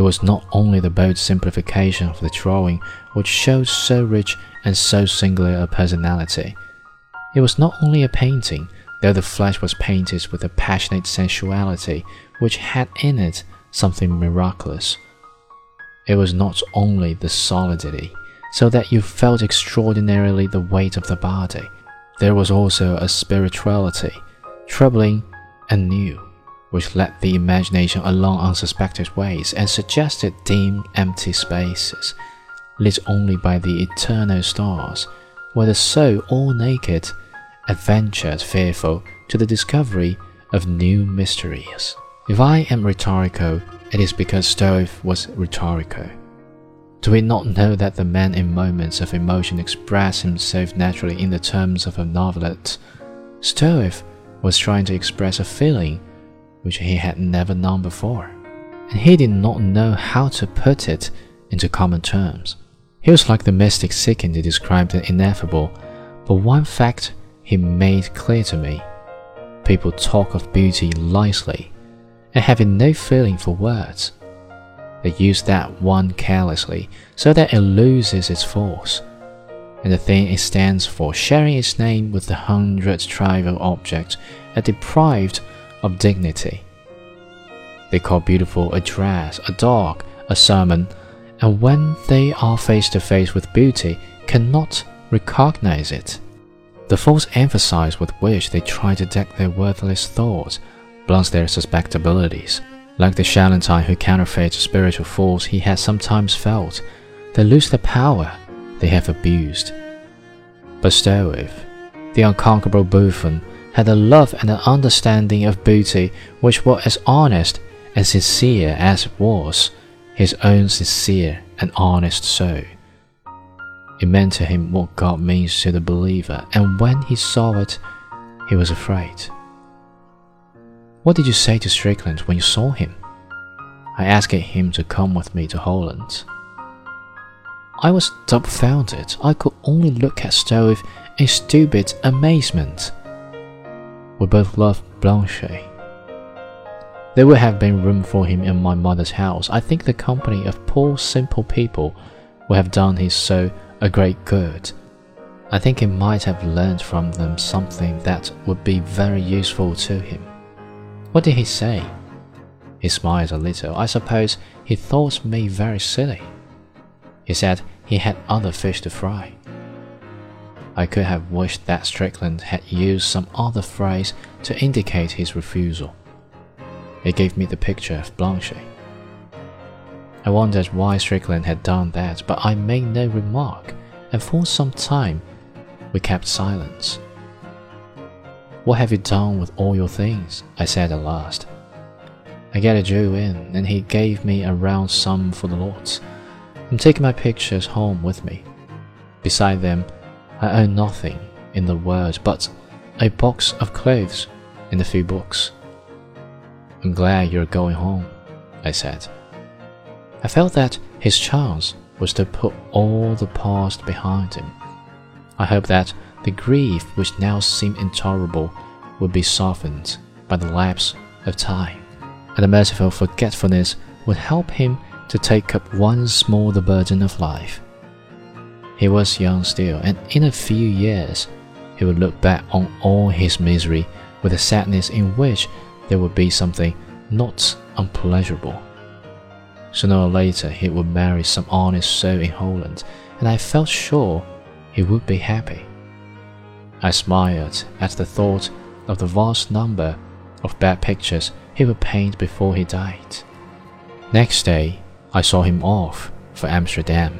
It was not only the bold simplification of the drawing which showed so rich and so singular a personality. It was not only a painting, though the flesh was painted with a passionate sensuality which had in it something miraculous. It was not only the solidity, so that you felt extraordinarily the weight of the body. There was also a spirituality, troubling and new which led the imagination along unsuspected ways and suggested dim, empty spaces, lit only by the eternal stars, where the soul, all naked, adventured fearful to the discovery of new mysteries. If I am rhetorical, it is because Stroeve was rhetorical. Do we not know that the man in moments of emotion expressed himself naturally in the terms of a novelette? Stroeve was trying to express a feeling which he had never known before, and he did not know how to put it into common terms. He was like the mystic seeking to describe the ineffable, but one fact he made clear to me people talk of beauty lightly and having no feeling for words. They use that one carelessly so that it loses its force, and the thing it stands for, sharing its name with the hundred trivial objects, are deprived of dignity. They call beautiful a dress, a dog, a sermon, and when they are face to face with beauty, cannot recognize it. The false emphasis with which they try to deck their worthless thoughts blunts their susceptibilities. Like the charlatan who counterfeits a spiritual force he has sometimes felt, they lose the power they have abused. But Stroeve, the unconquerable buffoon, had a love and an understanding of beauty which were as honest and sincere as it was his own sincere and honest soul. It meant to him what God means to the believer, and when he saw it, he was afraid. What did you say to Strickland when you saw him? I asked him to come with me to Holland. I was dumbfounded. I could only look at Stroeve in stupid amazement. We both loved Blanche. There would have been room for him in my mother's house. I think the company of poor, simple people would have done his soul a great good. I think he might have learned from them something that would be very useful to him. What did he say? He smiled a little. I suppose he thought me very silly. He said he had other fish to fry. I could have wished that Strickland had used some other phrase to indicate his refusal. It gave me the picture of Blanche. I wondered why Strickland had done that, but I made no remark, and for some time we kept silence. What have you done with all your things? I said at last. I get a Jew in, and he gave me a round sum for the lots. I'm taking my pictures home with me. Beside them, I own nothing in the world but a box of clothes and a few books. I'm glad you're going home, I said. I felt that his chance was to put all the past behind him. I hoped that the grief which now seemed intolerable would be softened by the lapse of time, and the merciful forgetfulness would help him to take up once more the burden of life. He was young still, and in a few years he would look back on all his misery with a sadness in which there would be something not unpleasurable. Sooner or later he would marry some honest soul in Holland, and I felt sure he would be happy. I smiled at the thought of the vast number of bad pictures he would paint before he died. Next day, I saw him off for Amsterdam.